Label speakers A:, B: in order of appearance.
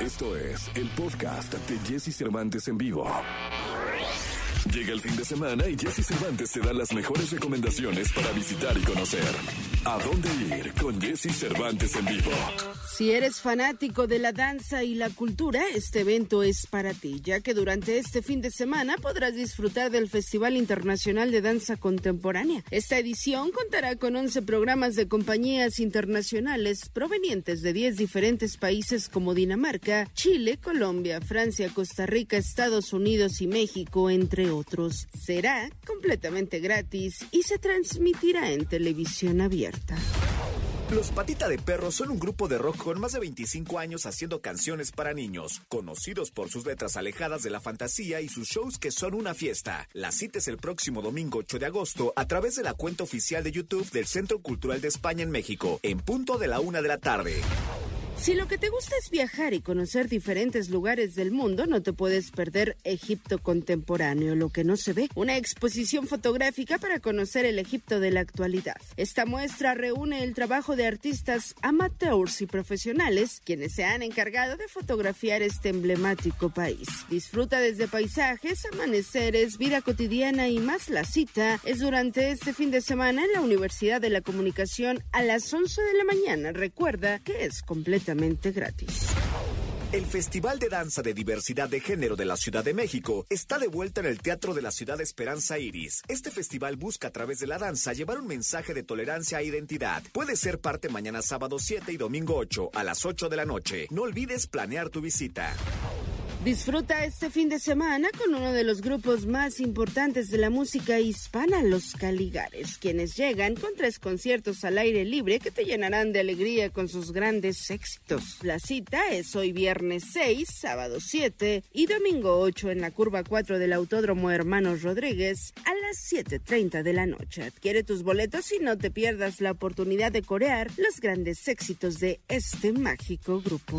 A: Esto es el podcast de Jesse Cervantes en vivo. Llega el fin de semana y Jesse Cervantes te da las mejores recomendaciones para visitar y conocer. ¿A dónde ir con Jesse Cervantes en vivo?
B: Si eres fanático de la danza y la cultura, este evento es para ti, ya que durante este fin de semana podrás disfrutar del Festival Internacional de Danza Contemporánea. Esta edición contará con 11 programas de compañías internacionales provenientes de 10 diferentes países como Dinamarca, Chile, Colombia, Francia, Costa Rica, Estados Unidos y México, entre otros. Será completamente gratis y se transmitirá en televisión abierta.
C: Los Patita de Perro son un grupo de rock con más de 25 años haciendo canciones para niños, conocidos por sus letras alejadas de la fantasía y sus shows que son una fiesta. La cita es el próximo domingo 8 de agosto a través de la cuenta oficial de YouTube del Centro Cultural de España en México, en punto de la una de la tarde.
B: Si lo que te gusta es viajar y conocer diferentes lugares del mundo, no te puedes perder Egipto contemporáneo, lo que no se ve, una exposición fotográfica para conocer el Egipto de la actualidad. Esta muestra reúne el trabajo de artistas amateurs y profesionales, quienes se han encargado de fotografiar este emblemático país. Disfruta desde paisajes, amaneceres, vida cotidiana y más. La cita es durante este fin de semana en la Universidad de la Comunicación a las 11 de la mañana. Recuerda que es
C: El Festival de Danza de Diversidad de Género de la Ciudad de México está de vuelta en el Teatro de la Ciudad Esperanza Iris. Este festival busca a través de la danza llevar un mensaje de tolerancia e identidad. Puede ser parte mañana sábado 7 y domingo 8 a las 8 de la noche. No olvides planear tu visita.
B: Disfruta este fin de semana con uno de los grupos más importantes de la música hispana, los Caligares, quienes llegan con tres conciertos al aire libre que te llenarán de alegría con sus grandes éxitos. La cita es hoy viernes 6, sábado 7 y domingo 8 en la curva 4 del Autódromo Hermanos Rodríguez a las 7.30 de la noche. Adquiere tus boletos y no te pierdas la oportunidad de corear los grandes éxitos de este mágico grupo.